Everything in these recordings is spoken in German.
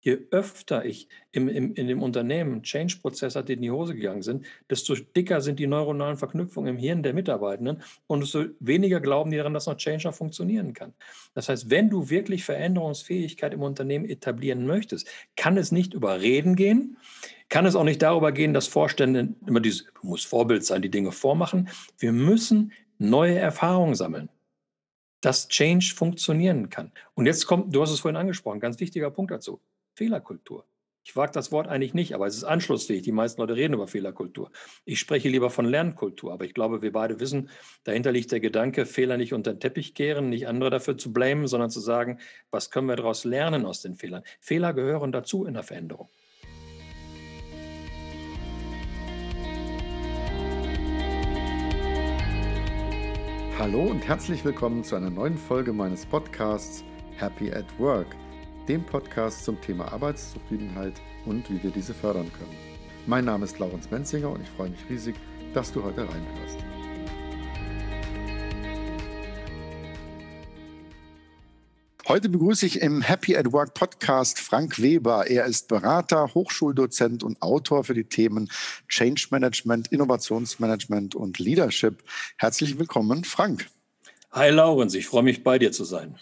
je öfter ich im, im, in dem Unternehmen Change-Prozess hatte, die in die Hose gegangen sind, desto dicker sind die neuronalen Verknüpfungen im Hirn der Mitarbeitenden und desto weniger glauben die daran, dass noch Change noch funktionieren kann. Das heißt, wenn du wirklich Veränderungsfähigkeit im Unternehmen etablieren möchtest, kann es nicht über Reden gehen, kann es auch nicht darüber gehen, dass Vorstände immer dieses, du musst Vorbild sein, die Dinge vormachen. Wir müssen neue Erfahrungen sammeln dass Change funktionieren kann. Und jetzt kommt, du hast es vorhin angesprochen, ganz wichtiger Punkt dazu. Fehlerkultur. Ich wage das Wort eigentlich nicht, aber es ist anschlussfähig. Die meisten Leute reden über Fehlerkultur. Ich spreche lieber von Lernkultur, aber ich glaube, wir beide wissen, dahinter liegt der Gedanke, Fehler nicht unter den Teppich kehren, nicht andere dafür zu blamen, sondern zu sagen, was können wir daraus lernen aus den Fehlern. Fehler gehören dazu in der Veränderung. Hallo und herzlich willkommen zu einer neuen Folge meines Podcasts Happy at Work dem Podcast zum Thema Arbeitszufriedenheit und wie wir diese fördern können. Mein Name ist Laurens Menzinger und ich freue mich riesig, dass du heute reinhörst. Heute begrüße ich im Happy at Work Podcast Frank Weber. Er ist Berater, Hochschuldozent und Autor für die Themen Change Management, Innovationsmanagement und Leadership. Herzlich willkommen, Frank. Hi Laurens, ich freue mich bei dir zu sein.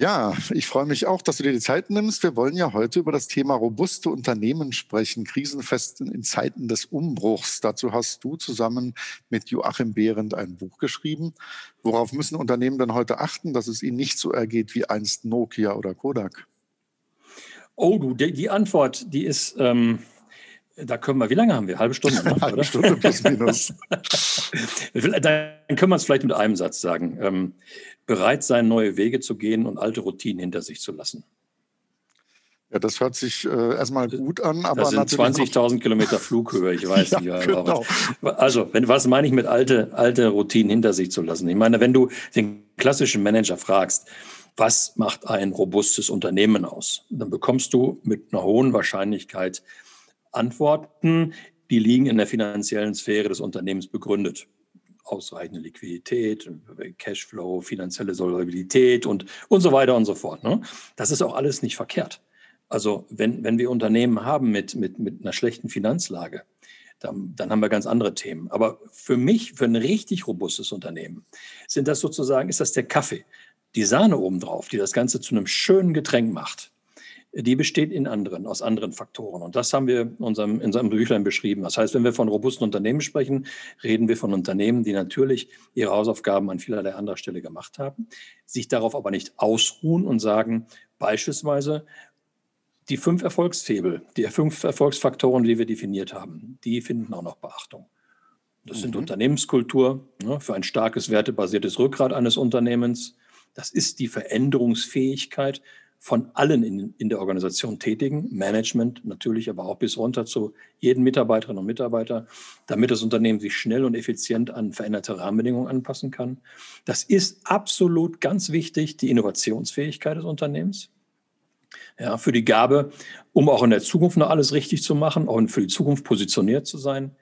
Ja, ich freue mich auch, dass du dir die Zeit nimmst. Wir wollen ja heute über das Thema robuste Unternehmen sprechen, krisenfest in Zeiten des Umbruchs. Dazu hast du zusammen mit Joachim Behrendt ein Buch geschrieben. Worauf müssen Unternehmen denn heute achten, dass es ihnen nicht so ergeht wie einst Nokia oder Kodak? Oh, du, die, die Antwort, die ist, ähm, da können wir, wie lange haben wir? Halbe Stunde, ne, Halbe Stunde plus minus. Dann können wir es vielleicht mit einem Satz sagen. Ähm, bereit sein, neue Wege zu gehen und alte Routinen hinter sich zu lassen. Ja, das hört sich äh, erstmal gut an, aber. Das sind 20.000 Kilometer Flughöhe, ich weiß ja, nicht. Genau. Also, wenn, was meine ich mit alte, alte Routinen hinter sich zu lassen? Ich meine, wenn du den klassischen Manager fragst, was macht ein robustes Unternehmen aus? Dann bekommst du mit einer hohen Wahrscheinlichkeit Antworten, die liegen in der finanziellen Sphäre des Unternehmens begründet ausreichende Liquidität, Cashflow, finanzielle Solvabilität und, und so weiter und so fort. Ne? Das ist auch alles nicht verkehrt. Also wenn, wenn wir Unternehmen haben mit, mit, mit einer schlechten Finanzlage, dann, dann haben wir ganz andere Themen. Aber für mich, für ein richtig robustes Unternehmen, sind das sozusagen, ist das der Kaffee, die Sahne obendrauf, die das Ganze zu einem schönen Getränk macht die besteht in anderen, aus anderen Faktoren. Und das haben wir in unserem, in unserem Büchlein beschrieben. Das heißt, wenn wir von robusten Unternehmen sprechen, reden wir von Unternehmen, die natürlich ihre Hausaufgaben an vielerlei anderer Stelle gemacht haben, sich darauf aber nicht ausruhen und sagen, beispielsweise, die fünf Erfolgsfebel, die fünf Erfolgsfaktoren, die wir definiert haben, die finden auch noch Beachtung. Das mhm. sind Unternehmenskultur ne, für ein starkes wertebasiertes Rückgrat eines Unternehmens. Das ist die Veränderungsfähigkeit von allen in, in der Organisation tätigen, Management natürlich, aber auch bis runter zu jeden Mitarbeiterinnen und Mitarbeiter, damit das Unternehmen sich schnell und effizient an veränderte Rahmenbedingungen anpassen kann. Das ist absolut ganz wichtig, die Innovationsfähigkeit des Unternehmens. Ja, für die Gabe, um auch in der Zukunft noch alles richtig zu machen, auch für die Zukunft positioniert zu sein.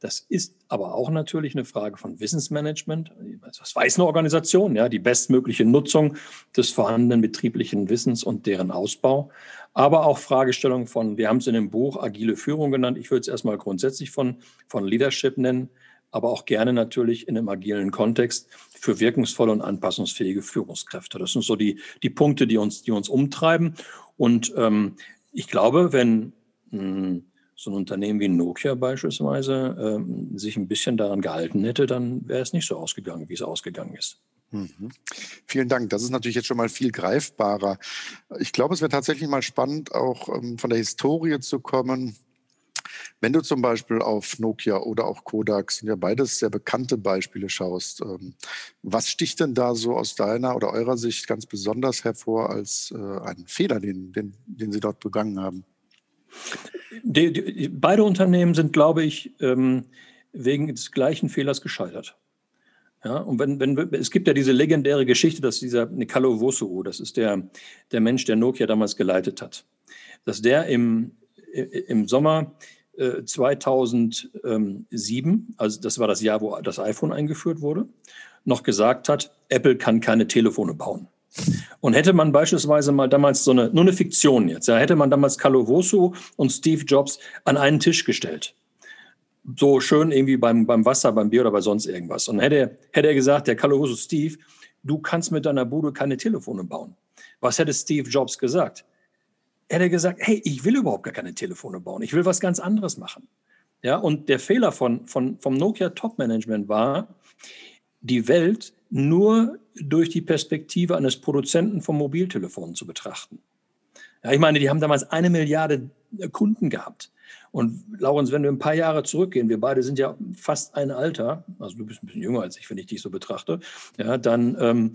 Das ist aber auch natürlich eine Frage von Wissensmanagement. Was weiß eine Organisation? Ja, die bestmögliche Nutzung des vorhandenen betrieblichen Wissens und deren Ausbau. Aber auch Fragestellungen von, wir haben es in dem Buch agile Führung genannt. Ich würde es erstmal grundsätzlich von, von Leadership nennen, aber auch gerne natürlich in einem agilen Kontext für wirkungsvolle und anpassungsfähige Führungskräfte. Das sind so die, die Punkte, die uns, die uns umtreiben. Und ähm, ich glaube, wenn mh, hm, so ein Unternehmen wie Nokia beispielsweise ähm, sich ein bisschen daran gehalten hätte, dann wäre es nicht so ausgegangen, wie es ausgegangen ist. Mhm. Vielen Dank. Das ist natürlich jetzt schon mal viel greifbarer. Ich glaube, es wäre tatsächlich mal spannend, auch ähm, von der Historie zu kommen. Wenn du zum Beispiel auf Nokia oder auch Kodak, sind ja beides sehr bekannte Beispiele, schaust, ähm, was sticht denn da so aus deiner oder eurer Sicht ganz besonders hervor als äh, ein Fehler, den, den, den sie dort begangen haben? Die, die, beide Unternehmen sind, glaube ich, ähm, wegen des gleichen Fehlers gescheitert. Ja, und wenn, wenn, es gibt ja diese legendäre Geschichte, dass dieser Nicolo Vosso, das ist der, der Mensch, der Nokia damals geleitet hat, dass der im, im Sommer äh, 2007, also das war das Jahr, wo das iPhone eingeführt wurde, noch gesagt hat, Apple kann keine Telefone bauen. Und hätte man beispielsweise mal damals so eine, nur eine Fiktion jetzt, ja, hätte man damals Kalovosu und Steve Jobs an einen Tisch gestellt. So schön irgendwie beim, beim Wasser, beim Bier oder bei sonst irgendwas. Und hätte, hätte er gesagt, der Kalovosu Steve, du kannst mit deiner Bude keine Telefone bauen. Was hätte Steve Jobs gesagt? Er hätte gesagt, hey, ich will überhaupt gar keine Telefone bauen. Ich will was ganz anderes machen. Ja, und der Fehler von, von, vom Nokia Top Management war, die Welt nur durch die Perspektive eines Produzenten von Mobiltelefonen zu betrachten. Ja, ich meine, die haben damals eine Milliarde Kunden gehabt. Und Laurens, wenn wir ein paar Jahre zurückgehen, wir beide sind ja fast ein Alter, also du bist ein bisschen jünger als ich, wenn ich dich so betrachte, ja, dann ähm,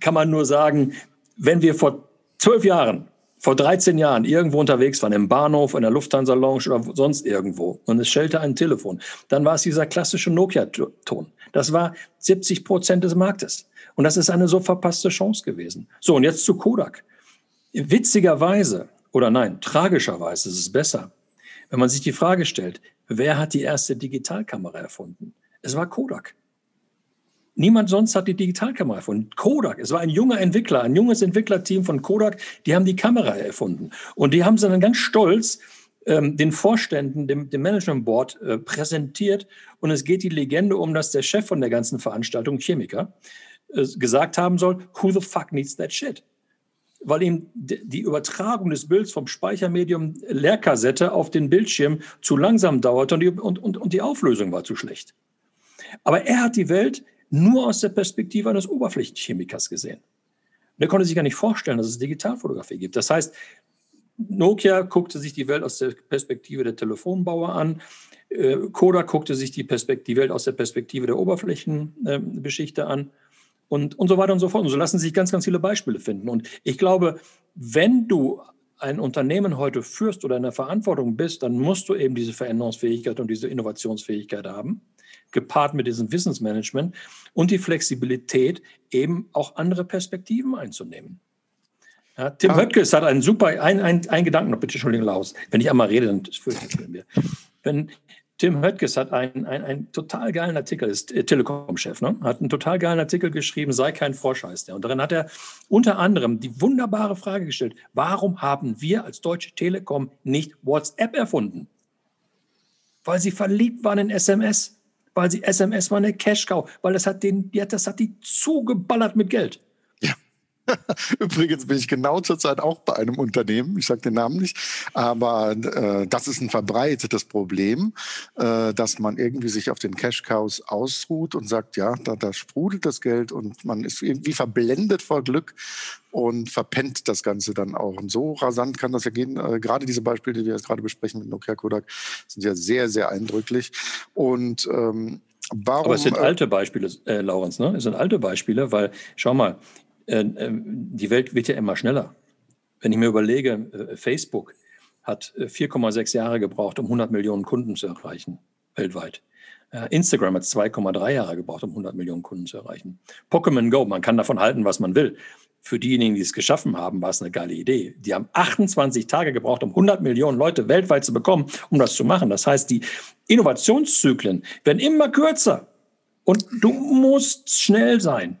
kann man nur sagen, wenn wir vor zwölf Jahren, vor 13 Jahren irgendwo unterwegs waren, im Bahnhof, in der Lufthansa-Lounge oder sonst irgendwo und es schellte ein Telefon, dann war es dieser klassische Nokia-Ton. Das war 70 Prozent des Marktes. Und das ist eine so verpasste Chance gewesen. So, und jetzt zu Kodak. Witzigerweise, oder nein, tragischerweise ist es besser, wenn man sich die Frage stellt, wer hat die erste Digitalkamera erfunden? Es war Kodak. Niemand sonst hat die Digitalkamera erfunden. Kodak, es war ein junger Entwickler, ein junges Entwicklerteam von Kodak, die haben die Kamera erfunden. Und die haben sie dann ganz stolz ähm, den Vorständen, dem, dem Management Board äh, präsentiert. Und es geht die Legende um, dass der Chef von der ganzen Veranstaltung, Chemiker, äh, gesagt haben soll, who the fuck needs that shit? weil ihm die Übertragung des Bilds vom Speichermedium Leerkassette auf den Bildschirm zu langsam dauerte und die, und, und, und die Auflösung war zu schlecht. Aber er hat die Welt nur aus der Perspektive eines Oberflächenchemikers gesehen. Und er konnte sich gar nicht vorstellen, dass es Digitalfotografie gibt. Das heißt, Nokia guckte sich die Welt aus der Perspektive der Telefonbauer an. Äh, Kodak guckte sich die, die Welt aus der Perspektive der Oberflächenbeschichter an und, und so weiter und so fort. Und so lassen sich ganz, ganz viele Beispiele finden. Und ich glaube, wenn du ein Unternehmen heute führst oder in der Verantwortung bist, dann musst du eben diese Veränderungsfähigkeit und diese Innovationsfähigkeit haben, gepaart mit diesem Wissensmanagement und die Flexibilität, eben auch andere Perspektiven einzunehmen. Ja, Tim ah. Höttges hat einen super, ein, ein, ein Gedanken noch, bitte, Entschuldigung, Laus. Wenn ich einmal rede, dann ich mir. Wenn, Tim Höttges hat einen, einen, einen total geilen Artikel, ist äh, Telekom-Chef, ne? hat einen total geilen Artikel geschrieben, sei kein Frosch heißt der. Und darin hat er unter anderem die wunderbare Frage gestellt, warum haben wir als Deutsche Telekom nicht WhatsApp erfunden? Weil sie verliebt waren in SMS, weil sie SMS war eine Cash-Cow, weil das hat, den, das hat die zugeballert mit Geld. Übrigens bin ich genau zurzeit auch bei einem Unternehmen, ich sage den Namen nicht, aber äh, das ist ein verbreitetes Problem, äh, dass man irgendwie sich auf den Cash Cows ausruht und sagt, ja, da, da sprudelt das Geld und man ist irgendwie verblendet vor Glück und verpennt das Ganze dann auch. Und so rasant kann das ja gehen. Äh, gerade diese Beispiele, die wir jetzt gerade besprechen mit Nokia Kodak, sind ja sehr, sehr eindrücklich. Und ähm, Warum, Aber es sind äh, alte Beispiele, äh, Laurens, ne? Es sind alte Beispiele, weil, schau mal, die Welt wird ja immer schneller. Wenn ich mir überlege, äh, Facebook hat 4,6 Jahre gebraucht, um 100 Millionen Kunden zu erreichen, weltweit. Instagram hat 2,3 Jahre gebraucht, um 100 Millionen Kunden zu erreichen. Pokémon Go, man kann davon halten, was man will. Für diejenigen, die es geschaffen haben, war es eine geile Idee. Die haben 28 Tage gebraucht, um 100 Millionen Leute weltweit zu bekommen, um das zu machen. Das heißt, die Innovationszyklen werden immer kürzer. Und du musst schnell sein.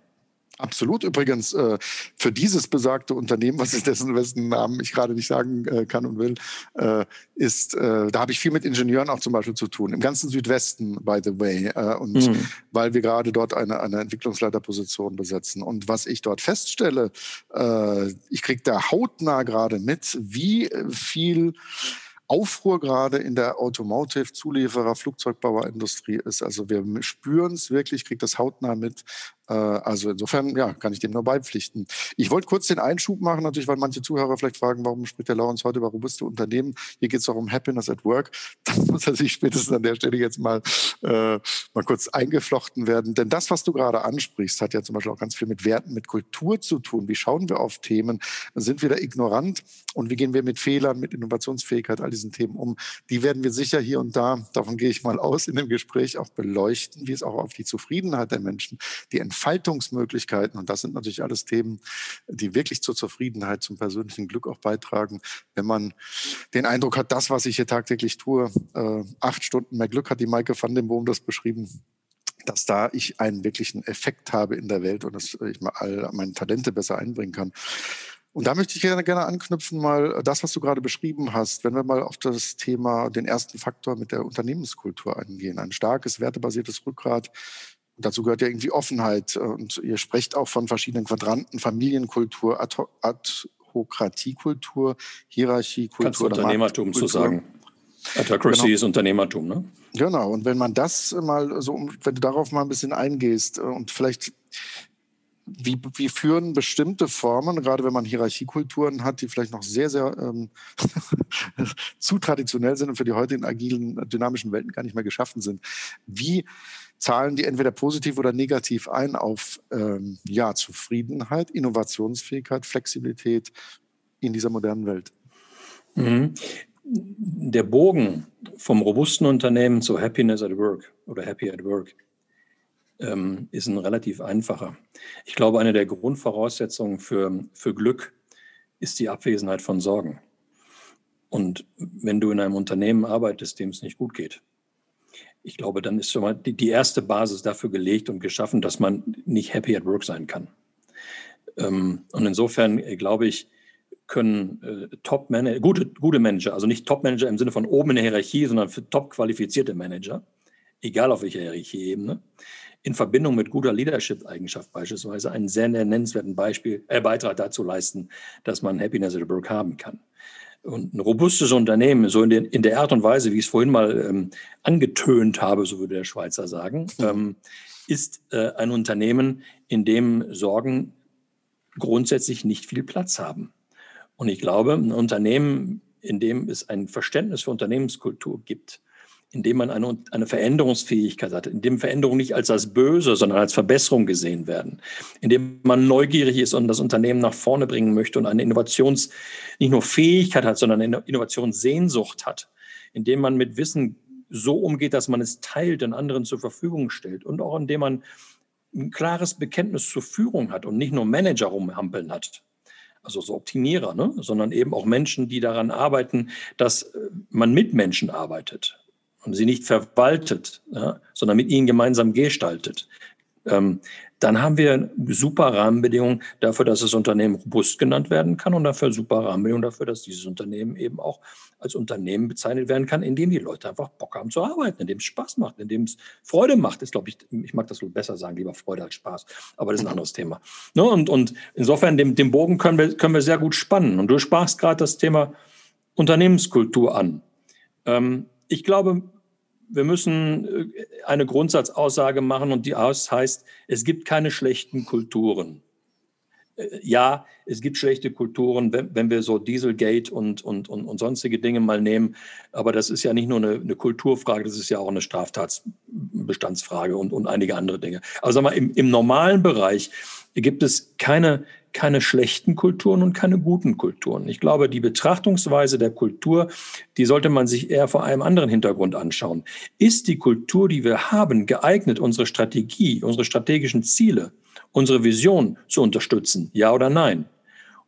Absolut. Übrigens, äh, für dieses besagte Unternehmen, was ist dessen, wessen Namen ich gerade nicht sagen äh, kann und will, äh, ist, äh, da habe ich viel mit Ingenieuren auch zum Beispiel zu tun. Im ganzen Südwesten, by the way. Äh, und mhm. weil wir gerade dort eine, eine Entwicklungsleiterposition besetzen. Und was ich dort feststelle, äh, ich kriege da hautnah gerade mit, wie viel Aufruhr gerade in der Automotive, Zulieferer, Flugzeugbauerindustrie ist. Also wir spüren es wirklich, kriegt das hautnah mit, also insofern, ja, kann ich dem nur beipflichten. Ich wollte kurz den Einschub machen, natürlich, weil manche Zuhörer vielleicht fragen, warum spricht der Lawrence heute über robuste Unternehmen? Hier geht es doch um Happiness at Work. Das muss natürlich spätestens an der Stelle jetzt mal, äh, mal kurz eingeflochten werden. Denn das, was du gerade ansprichst, hat ja zum Beispiel auch ganz viel mit Werten, mit Kultur zu tun. Wie schauen wir auf Themen? Sind wir da ignorant? Und wie gehen wir mit Fehlern, mit Innovationsfähigkeit, all diesen Themen um? Die werden wir sicher hier und da, davon gehe ich mal aus, in dem Gespräch auch beleuchten, wie es auch auf die Zufriedenheit der Menschen, die Entfaltungsmöglichkeiten. Und das sind natürlich alles Themen, die wirklich zur Zufriedenheit, zum persönlichen Glück auch beitragen. Wenn man den Eindruck hat, das, was ich hier tagtäglich tue, äh, acht Stunden mehr Glück hat die Maike van den Boom das beschrieben, dass da ich einen wirklichen Effekt habe in der Welt und dass ich mal all meine Talente besser einbringen kann. Und da möchte ich gerne, gerne anknüpfen, mal das, was du gerade beschrieben hast, wenn wir mal auf das Thema, den ersten Faktor mit der Unternehmenskultur eingehen. Ein starkes, wertebasiertes Rückgrat. Und dazu gehört ja irgendwie Offenheit. Und ihr sprecht auch von verschiedenen Quadranten, Familienkultur, Adhokratiekultur, Hierarchiekultur. Kannst du Unternehmertum zu sagen. Autocracy genau. ist Unternehmertum, ne? Genau. Und wenn man das mal so, wenn du darauf mal ein bisschen eingehst äh, und vielleicht wie, wie führen bestimmte Formen, gerade wenn man Hierarchiekulturen hat, die vielleicht noch sehr, sehr ähm, zu traditionell sind und für die heutigen agilen, dynamischen Welten gar nicht mehr geschaffen sind, wie zahlen die entweder positiv oder negativ ein auf ähm, ja, Zufriedenheit, Innovationsfähigkeit, Flexibilität in dieser modernen Welt? Mhm der Bogen vom robusten Unternehmen zu Happiness at Work oder Happy at Work ähm, ist ein relativ einfacher. Ich glaube, eine der Grundvoraussetzungen für, für Glück ist die Abwesenheit von Sorgen. Und wenn du in einem Unternehmen arbeitest, dem es nicht gut geht, ich glaube, dann ist schon mal die, die erste Basis dafür gelegt und geschaffen, dass man nicht happy at work sein kann. Ähm, und insofern äh, glaube ich, können äh, Top-Manager, gute, gute Manager, also nicht Top-Manager im Sinne von oben in der Hierarchie, sondern für top-qualifizierte Manager, egal auf welcher Hierarchieebene, in Verbindung mit guter Leadership-Eigenschaft beispielsweise einen sehr nennenswerten Beispiel, äh, Beitrag dazu leisten, dass man Happiness at Work haben kann. Und ein robustes Unternehmen, so in, den, in der Art und Weise, wie ich es vorhin mal ähm, angetönt habe, so würde der Schweizer sagen, ähm, ist äh, ein Unternehmen, in dem Sorgen grundsätzlich nicht viel Platz haben. Und ich glaube, ein Unternehmen, in dem es ein Verständnis für Unternehmenskultur gibt, in dem man eine, eine Veränderungsfähigkeit hat, in dem Veränderungen nicht als das Böse, sondern als Verbesserung gesehen werden, in dem man neugierig ist und das Unternehmen nach vorne bringen möchte und eine Innovations, nicht nur Fähigkeit hat, sondern eine Innovationssehnsucht hat, in dem man mit Wissen so umgeht, dass man es teilt und anderen zur Verfügung stellt und auch in dem man ein klares Bekenntnis zur Führung hat und nicht nur Manager rumhampeln hat, also so Optimierer, ne? sondern eben auch Menschen, die daran arbeiten, dass äh, man mit Menschen arbeitet und sie nicht verwaltet, ja? sondern mit ihnen gemeinsam gestaltet. Ähm, dann haben wir super Rahmenbedingungen dafür, dass das Unternehmen robust genannt werden kann und dafür super Rahmenbedingungen dafür, dass dieses Unternehmen eben auch als Unternehmen bezeichnet werden kann, in dem die Leute einfach Bock haben zu arbeiten, in dem es Spaß macht, in dem es Freude macht. Das glaube ich, ich mag das wohl besser sagen, lieber Freude als Spaß, aber das ist ein anderes Thema. Ne? Und, und insofern, den, den Bogen können wir, können wir sehr gut spannen. Und du sprachst gerade das Thema Unternehmenskultur an. Ähm, ich glaube, wir müssen äh, eine Grundsatzaussage machen und die heißt, es gibt keine schlechten Kulturen. Äh, ja, es gibt schlechte Kulturen, wenn, wenn wir so Dieselgate und, und, und, und, sonstige Dinge mal nehmen. Aber das ist ja nicht nur eine, eine Kulturfrage, das ist ja auch eine Straftatsbestandsfrage und, und einige andere Dinge. Aber sag mal, im, im normalen Bereich gibt es keine keine schlechten Kulturen und keine guten Kulturen. Ich glaube, die Betrachtungsweise der Kultur, die sollte man sich eher vor einem anderen Hintergrund anschauen. Ist die Kultur, die wir haben, geeignet, unsere Strategie, unsere strategischen Ziele, unsere Vision zu unterstützen? Ja oder nein?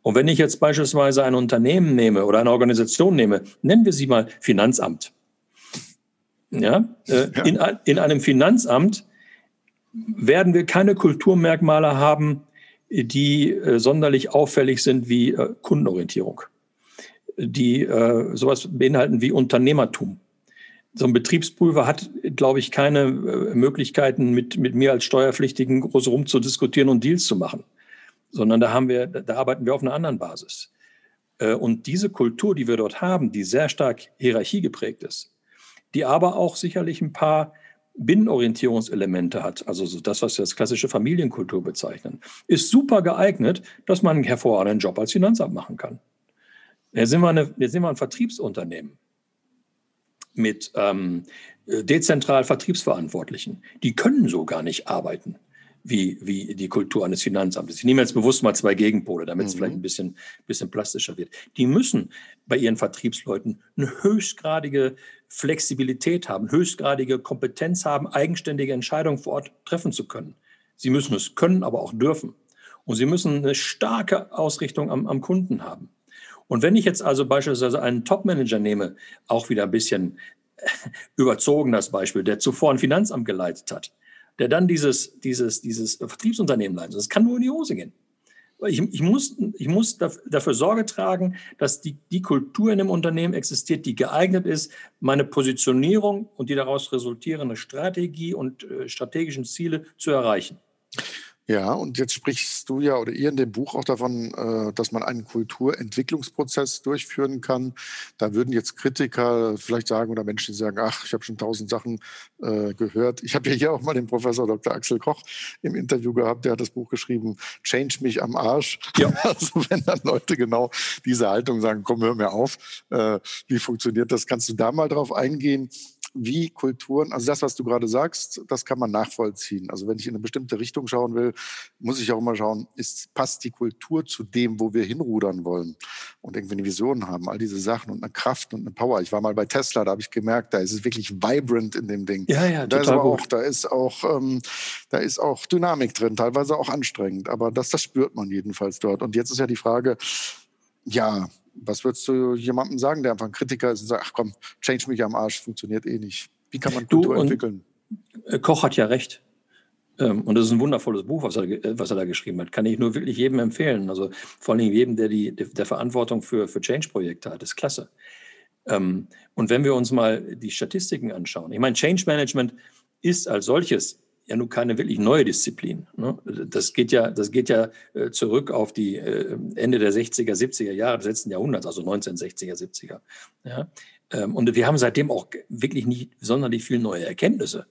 Und wenn ich jetzt beispielsweise ein Unternehmen nehme oder eine Organisation nehme, nennen wir sie mal Finanzamt. Ja, äh, ja. In, in einem Finanzamt werden wir keine Kulturmerkmale haben, die äh, sonderlich auffällig sind wie äh, Kundenorientierung, die äh, sowas beinhalten wie Unternehmertum. So ein Betriebsprüfer hat, glaube ich, keine äh, Möglichkeiten, mit, mit mir als Steuerpflichtigen groß rum zu diskutieren und Deals zu machen, sondern da haben wir, da arbeiten wir auf einer anderen Basis. Äh, und diese Kultur, die wir dort haben, die sehr stark Hierarchie geprägt ist, die aber auch sicherlich ein paar Binnenorientierungselemente hat, also so das, was wir als klassische Familienkultur bezeichnen, ist super geeignet, dass man einen hervorragenden Job als Finanzamt machen kann. Jetzt sind wir, eine, jetzt sind wir ein Vertriebsunternehmen mit ähm, dezentral Vertriebsverantwortlichen. Die können so gar nicht arbeiten wie, wie die Kultur eines Finanzamtes. Ich nehme jetzt bewusst mal zwei Gegenpole, damit es mhm. vielleicht ein bisschen, bisschen plastischer wird. Die müssen bei ihren Vertriebsleuten eine höchstgradige Flexibilität haben, höchstgradige Kompetenz haben, eigenständige Entscheidungen vor Ort treffen zu können. Sie müssen es können, aber auch dürfen. Und sie müssen eine starke Ausrichtung am, am Kunden haben. Und wenn ich jetzt also beispielsweise einen Topmanager nehme, auch wieder ein bisschen überzogen das Beispiel, der zuvor ein Finanzamt geleitet hat, der dann dieses, dieses, dieses Vertriebsunternehmen leitet. Das kann nur in die Hose gehen. Ich, ich muss, ich muss dafür Sorge tragen, dass die, die Kultur in einem Unternehmen existiert, die geeignet ist, meine Positionierung und die daraus resultierende Strategie und äh, strategischen Ziele zu erreichen. Ja, und jetzt sprichst du ja oder ihr in dem Buch auch davon, äh, dass man einen Kulturentwicklungsprozess durchführen kann. Da würden jetzt Kritiker vielleicht sagen oder Menschen, die sagen, ach, ich habe schon tausend Sachen äh, gehört. Ich habe ja hier auch mal den Professor Dr. Axel Koch im Interview gehabt, der hat das Buch geschrieben, Change mich am Arsch. Ja. Also wenn dann Leute genau diese Haltung sagen, komm, hör mir auf, äh, wie funktioniert das? Kannst du da mal drauf eingehen? Wie Kulturen, also das, was du gerade sagst, das kann man nachvollziehen. Also wenn ich in eine bestimmte Richtung schauen will, muss ich auch immer schauen, ist, passt die Kultur zu dem, wo wir hinrudern wollen und irgendwie eine Vision haben, all diese Sachen und eine Kraft und eine Power. Ich war mal bei Tesla, da habe ich gemerkt, da ist es wirklich vibrant in dem Ding. Ja, ja, da ist aber auch, da ist auch, ähm, da ist auch Dynamik drin, teilweise auch anstrengend, aber das, das spürt man jedenfalls dort. Und jetzt ist ja die Frage, ja, was würdest du jemandem sagen, der einfach ein Kritiker ist und sagt, ach komm, change mich am Arsch, funktioniert eh nicht. Wie kann man Kultur entwickeln? Äh, Koch hat ja recht. Ähm, und das ist ein wundervolles Buch, was er, äh, was er da geschrieben hat. Kann ich nur wirklich jedem empfehlen. Also vor allem jedem, der die der Verantwortung für, für Change-Projekte hat. Das ist klasse. Ähm, und wenn wir uns mal die Statistiken anschauen, ich meine, Change Management ist als solches ja nun keine wirklich neue Disziplin. Ne? Das geht ja, das geht ja äh, zurück auf die äh, Ende der 60er, 70er Jahre des letzten Jahrhunderts, also 1960er, 70er. Ja? Ähm, und wir haben seitdem auch wirklich nicht sonderlich viele neue Erkenntnisse.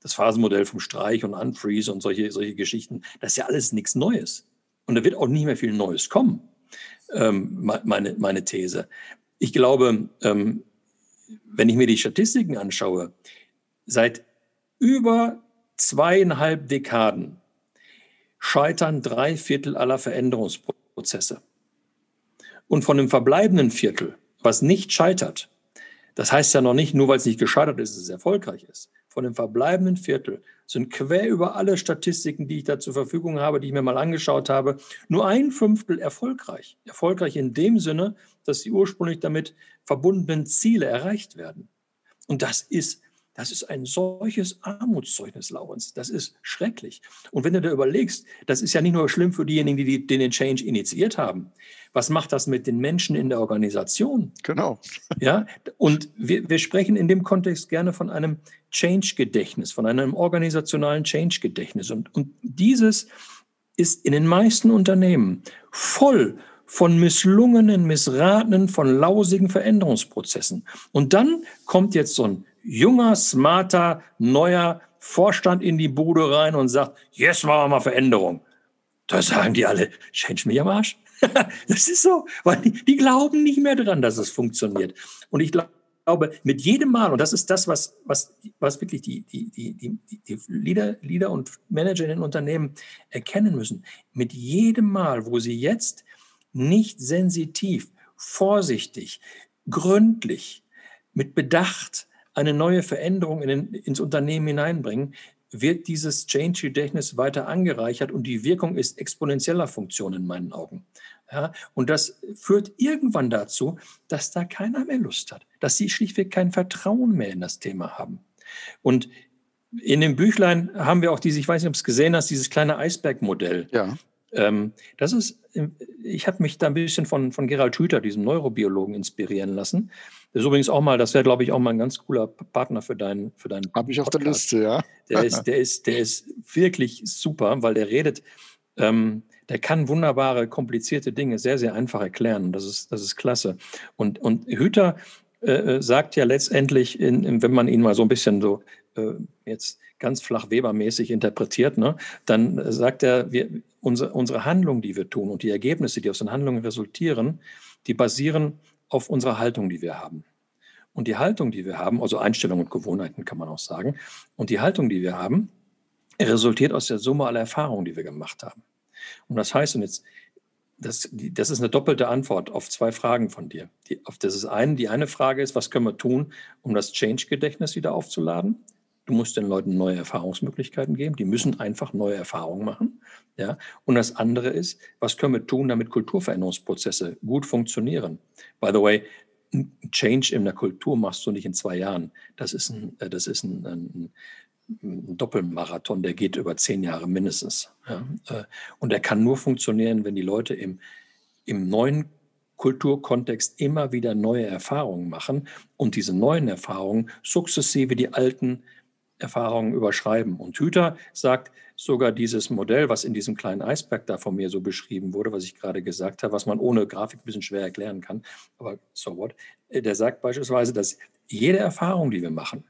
Das Phasenmodell vom Streich und Unfreeze und solche, solche Geschichten, das ist ja alles nichts Neues. Und da wird auch nicht mehr viel Neues kommen, ähm, meine, meine These. Ich glaube, ähm, wenn ich mir die Statistiken anschaue, seit über zweieinhalb Dekaden scheitern drei Viertel aller Veränderungsprozesse. Und von dem verbleibenden Viertel, was nicht scheitert, das heißt ja noch nicht, nur weil es nicht gescheitert ist, dass es erfolgreich ist. Von dem verbleibenden Viertel sind quer über alle Statistiken, die ich da zur Verfügung habe, die ich mir mal angeschaut habe, nur ein Fünftel erfolgreich. Erfolgreich in dem Sinne, dass die ursprünglich damit verbundenen Ziele erreicht werden. Und das ist das ist ein solches Armutszeugnis, Laurens. Das ist schrecklich. Und wenn du da überlegst, das ist ja nicht nur schlimm für diejenigen, die, den Change initiiert haben. Was macht das mit den Menschen in der Organisation? Genau. Ja, und wir, wir sprechen in dem Kontext gerne von einem Change-Gedächtnis, von einem organisationalen Change-Gedächtnis. Und, und dieses ist in den meisten Unternehmen voll von misslungenen, missratenen, von lausigen Veränderungsprozessen. Und dann kommt jetzt so ein junger, smarter, neuer Vorstand in die Bude rein und sagt, jetzt machen wir mal Veränderung. Da sagen die alle, change mich am Arsch. das ist so, weil die, die, glauben nicht mehr dran, dass es funktioniert. Und ich glaube, mit jedem Mal, und das ist das, was, was, was wirklich die, die, die, die, die Leader, Leader und Manager in den Unternehmen erkennen müssen, mit jedem Mal, wo sie jetzt nicht sensitiv, vorsichtig, gründlich, mit Bedacht eine neue Veränderung in den, ins Unternehmen hineinbringen, wird dieses Change-Gedächtnis weiter angereichert und die Wirkung ist exponentieller Funktion in meinen Augen. Ja, und das führt irgendwann dazu, dass da keiner mehr Lust hat, dass sie schlichtweg kein Vertrauen mehr in das Thema haben. Und in dem Büchlein haben wir auch diese, ich weiß nicht, ob es gesehen hast, dieses kleine Eisbergmodell. Ja. Ähm, das ist, ich habe mich da ein bisschen von, von Gerald Hüther, diesem Neurobiologen, inspirieren lassen. Das ist übrigens auch mal, das wäre, glaube ich, auch mal ein ganz cooler Partner für deinen für deinen Habe ich auf der Liste, ja. Der ist, der ist, der ist wirklich super, weil der redet, ähm, der kann wunderbare, komplizierte Dinge sehr, sehr einfach erklären. Das ist, das ist klasse. Und, und Hüther äh, äh sagt ja letztendlich, in, in, wenn man ihn mal so ein bisschen so äh, jetzt ganz flach Webermäßig interpretiert, ne, dann sagt er, wir, unsere, unsere Handlungen, die wir tun und die Ergebnisse, die aus den Handlungen resultieren, die basieren auf unserer Haltung, die wir haben. Und die Haltung, die wir haben, also Einstellungen und Gewohnheiten kann man auch sagen, und die Haltung, die wir haben, resultiert aus der Summe aller Erfahrungen, die wir gemacht haben. Und das heißt, und jetzt, das, das ist eine doppelte Antwort auf zwei Fragen von dir. Die, auf das ist eine, die eine Frage ist, was können wir tun, um das Change-Gedächtnis wieder aufzuladen? Du musst den Leuten neue Erfahrungsmöglichkeiten geben. Die müssen einfach neue Erfahrungen machen. Ja? Und das andere ist, was können wir tun, damit Kulturveränderungsprozesse gut funktionieren? By the way, ein Change in der Kultur machst du nicht in zwei Jahren. Das ist ein, äh, das ist ein, ein ein Doppelmarathon, der geht über zehn Jahre mindestens. Ja. Äh, und der kann nur funktionieren, wenn die Leute im, im neuen Kulturkontext immer wieder neue Erfahrungen machen und diese neuen Erfahrungen sukzessive die alten Erfahrungen überschreiben. Und Hüter sagt sogar dieses Modell, was in diesem kleinen Eisberg da von mir so beschrieben wurde, was ich gerade gesagt habe, was man ohne Grafik ein bisschen schwer erklären kann, aber so what, äh, der sagt beispielsweise, dass jede Erfahrung, die wir machen,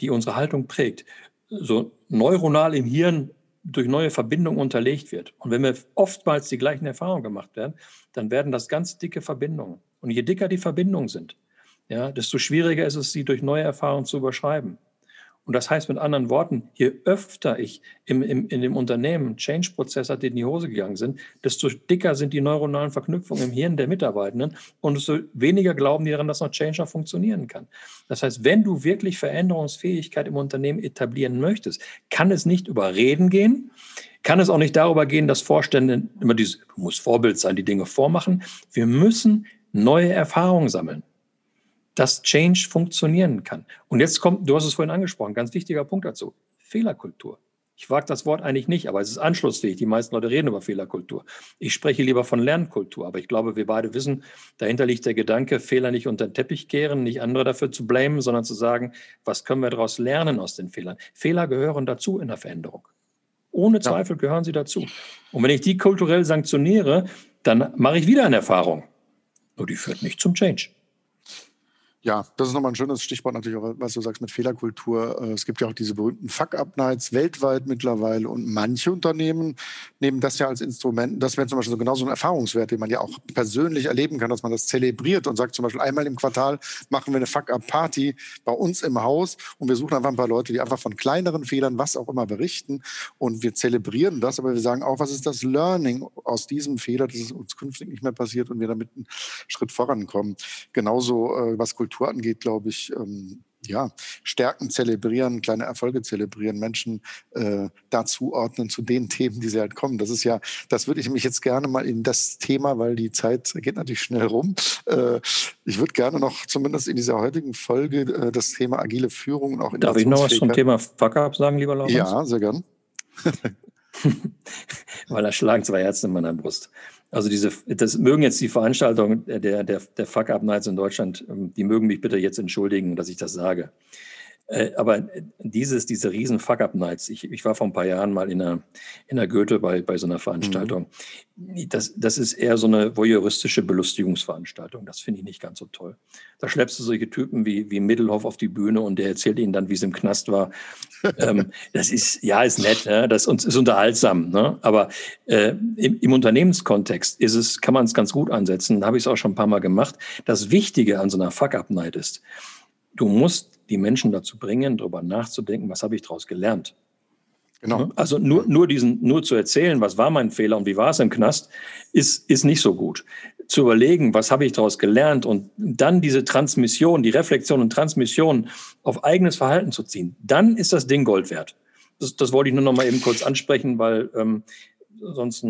die unsere Haltung prägt, so neuronal im Hirn durch neue Verbindungen unterlegt wird. Und wenn wir oftmals die gleichen Erfahrungen gemacht werden, dann werden das ganz dicke Verbindungen. Und je dicker die Verbindungen sind, ja, desto schwieriger ist es, sie durch neue Erfahrungen zu überschreiben. Und das heißt mit anderen Worten, je öfter ich im, im, in dem Unternehmen Change-Prozess hat, die in die Hose gegangen sind, desto dicker sind die neuronalen Verknüpfungen im Hirn der Mitarbeitenden und desto weniger glauben die daran, dass noch Change noch funktionieren kann. Das heißt, wenn du wirklich Veränderungsfähigkeit im Unternehmen etablieren möchtest, kann es nicht über Reden gehen, kann es auch nicht darüber gehen, dass Vorstände immer dieses, du musst Vorbild sein, die Dinge vormachen. Wir müssen neue Erfahrungen sammeln dass Change funktionieren kann. Und jetzt kommt, du hast es vorhin angesprochen, ganz wichtiger Punkt dazu, Fehlerkultur. Ich wage das Wort eigentlich nicht, aber es ist anschlussfähig. Die meisten Leute reden über Fehlerkultur. Ich spreche lieber von Lernkultur, aber ich glaube, wir beide wissen, dahinter liegt der Gedanke, Fehler nicht unter den Teppich kehren, nicht andere dafür zu blamen, sondern zu sagen, was können wir daraus lernen aus den Fehlern? Fehler gehören dazu in der Veränderung. Ohne Zweifel gehören sie dazu. Und wenn ich die kulturell sanktioniere, dann mache ich wieder eine Erfahrung. Nur die führt nicht zum Change. Ja, das ist nochmal ein schönes Stichwort natürlich, auch, was du sagst mit Fehlerkultur. Äh, es gibt ja auch diese berühmten Fuck-Up-Nights weltweit mittlerweile und manche Unternehmen nehmen das ja als Instrument. Das wäre zum Beispiel so genauso ein Erfahrungswert, den man ja auch persönlich erleben kann, dass man das zelebriert und sagt zum Beispiel einmal im Quartal machen wir eine Fuck-Up-Party bei uns im Haus und wir suchen einfach ein paar Leute, die einfach von kleineren Fehlern, was auch immer, berichten und wir zelebrieren das, aber wir sagen auch, was ist das Learning aus diesem Fehler, dass es uns künftig nicht mehr passiert und wir damit einen Schritt vorankommen. Genauso, äh, was Kultur Kultur angeht, glaube ich, ähm, ja, Stärken zelebrieren, kleine Erfolge zelebrieren, Menschen äh, dazuordnen zu den Themen, die sie halt kommen. Das ist ja, das würde ich mich jetzt gerne mal in das Thema, weil die Zeit geht natürlich schnell rum. Äh, ich würde gerne noch zumindest in dieser heutigen Folge äh, das Thema agile Führung und auch Darf ich noch was zum Thema Fuck-Up sagen, lieber Laurens? Ja, sehr gern. weil da schlagen zwei Herzen in meiner Brust. Also diese, das mögen jetzt die Veranstaltungen der, der, der Fuck-Up-Nights in Deutschland, ähm, die mögen mich bitte jetzt entschuldigen, dass ich das sage. Äh, aber dieses, diese riesen Fuck-Up-Nights, ich, ich war vor ein paar Jahren mal in der, in der Goethe bei, bei so einer Veranstaltung. Mhm. Das, das ist eher so eine voyeuristische Belustigungsveranstaltung. Das finde ich nicht ganz so toll. Da schleppst du solche Typen wie, wie Middelhoff auf die Bühne und der erzählt ihnen dann, wie es im Knast war. ähm, das ist, ja, ist nett, ne? das ist, ist unterhaltsam. Ne? Aber äh, im, im, Unternehmenskontext ist es, kann man es ganz gut ansetzen. Da habe ich es auch schon ein paar Mal gemacht. Das Wichtige an so einer Fuck-Up-Night ist, du musst die Menschen dazu bringen, darüber nachzudenken, was habe ich daraus gelernt. Genau. Also nur, nur, diesen, nur zu erzählen, was war mein Fehler und wie war es im Knast, ist, ist nicht so gut. Zu überlegen, was habe ich daraus gelernt und dann diese Transmission, die Reflexion und Transmission auf eigenes Verhalten zu ziehen, dann ist das Ding Gold wert. Das, das wollte ich nur noch mal eben kurz ansprechen, weil ähm, sonst,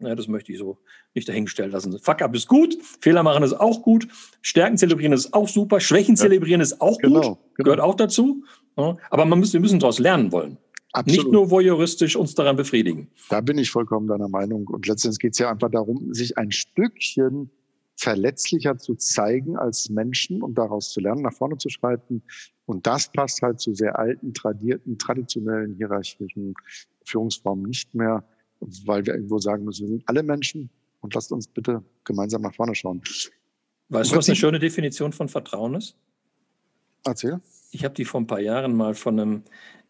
ja, das möchte ich so nicht dahingestellt lassen. Fuck-up ist gut, Fehler machen ist auch gut, Stärken zelebrieren ist auch super, Schwächen ja. zelebrieren ist auch genau, gut, genau. gehört auch dazu. Aber man muss, wir müssen daraus lernen wollen. Absolut. Nicht nur voyeuristisch uns daran befriedigen. Da bin ich vollkommen deiner Meinung. Und letztendlich geht es ja einfach darum, sich ein Stückchen verletzlicher zu zeigen als Menschen und daraus zu lernen, nach vorne zu schreiten. Und das passt halt zu sehr alten, tradierten, traditionellen hierarchischen Führungsformen nicht mehr, weil wir irgendwo sagen müssen, wir sind alle Menschen, und lasst uns bitte gemeinsam nach vorne schauen. Weißt du, was eine schöne Definition von Vertrauen ist? Erzähl. Ich habe die vor ein paar Jahren mal von einem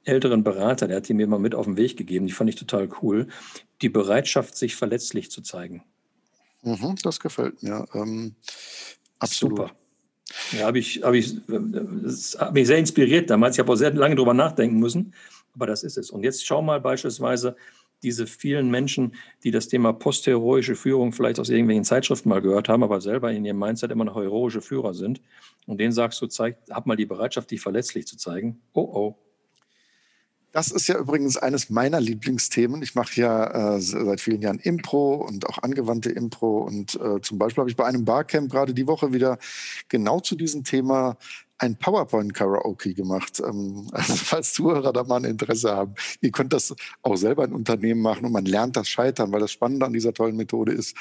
älteren Berater, der hat die mir mal mit auf den Weg gegeben, die fand ich total cool. Die Bereitschaft, sich verletzlich zu zeigen. Mhm, das gefällt mir. Ähm, absolut. Super. Ja, habe ich, hab ich, das hat mich sehr inspiriert damals. Ich habe auch sehr lange drüber nachdenken müssen, aber das ist es. Und jetzt schau mal beispielsweise, diese vielen Menschen, die das Thema postheroische Führung vielleicht aus irgendwelchen Zeitschriften mal gehört haben, aber selber in ihrem Mindset immer noch heroische Führer sind. Und denen sagst du, zeig, hab mal die Bereitschaft, dich verletzlich zu zeigen. Oh oh. Das ist ja übrigens eines meiner Lieblingsthemen. Ich mache ja äh, seit vielen Jahren Impro und auch angewandte Impro. Und äh, zum Beispiel habe ich bei einem Barcamp gerade die Woche wieder genau zu diesem Thema ein PowerPoint-Karaoke gemacht. Ähm, also falls Zuhörer da mal ein Interesse haben, ihr könnt das auch selber in Unternehmen machen und man lernt das Scheitern, weil das Spannende an dieser tollen Methode ist,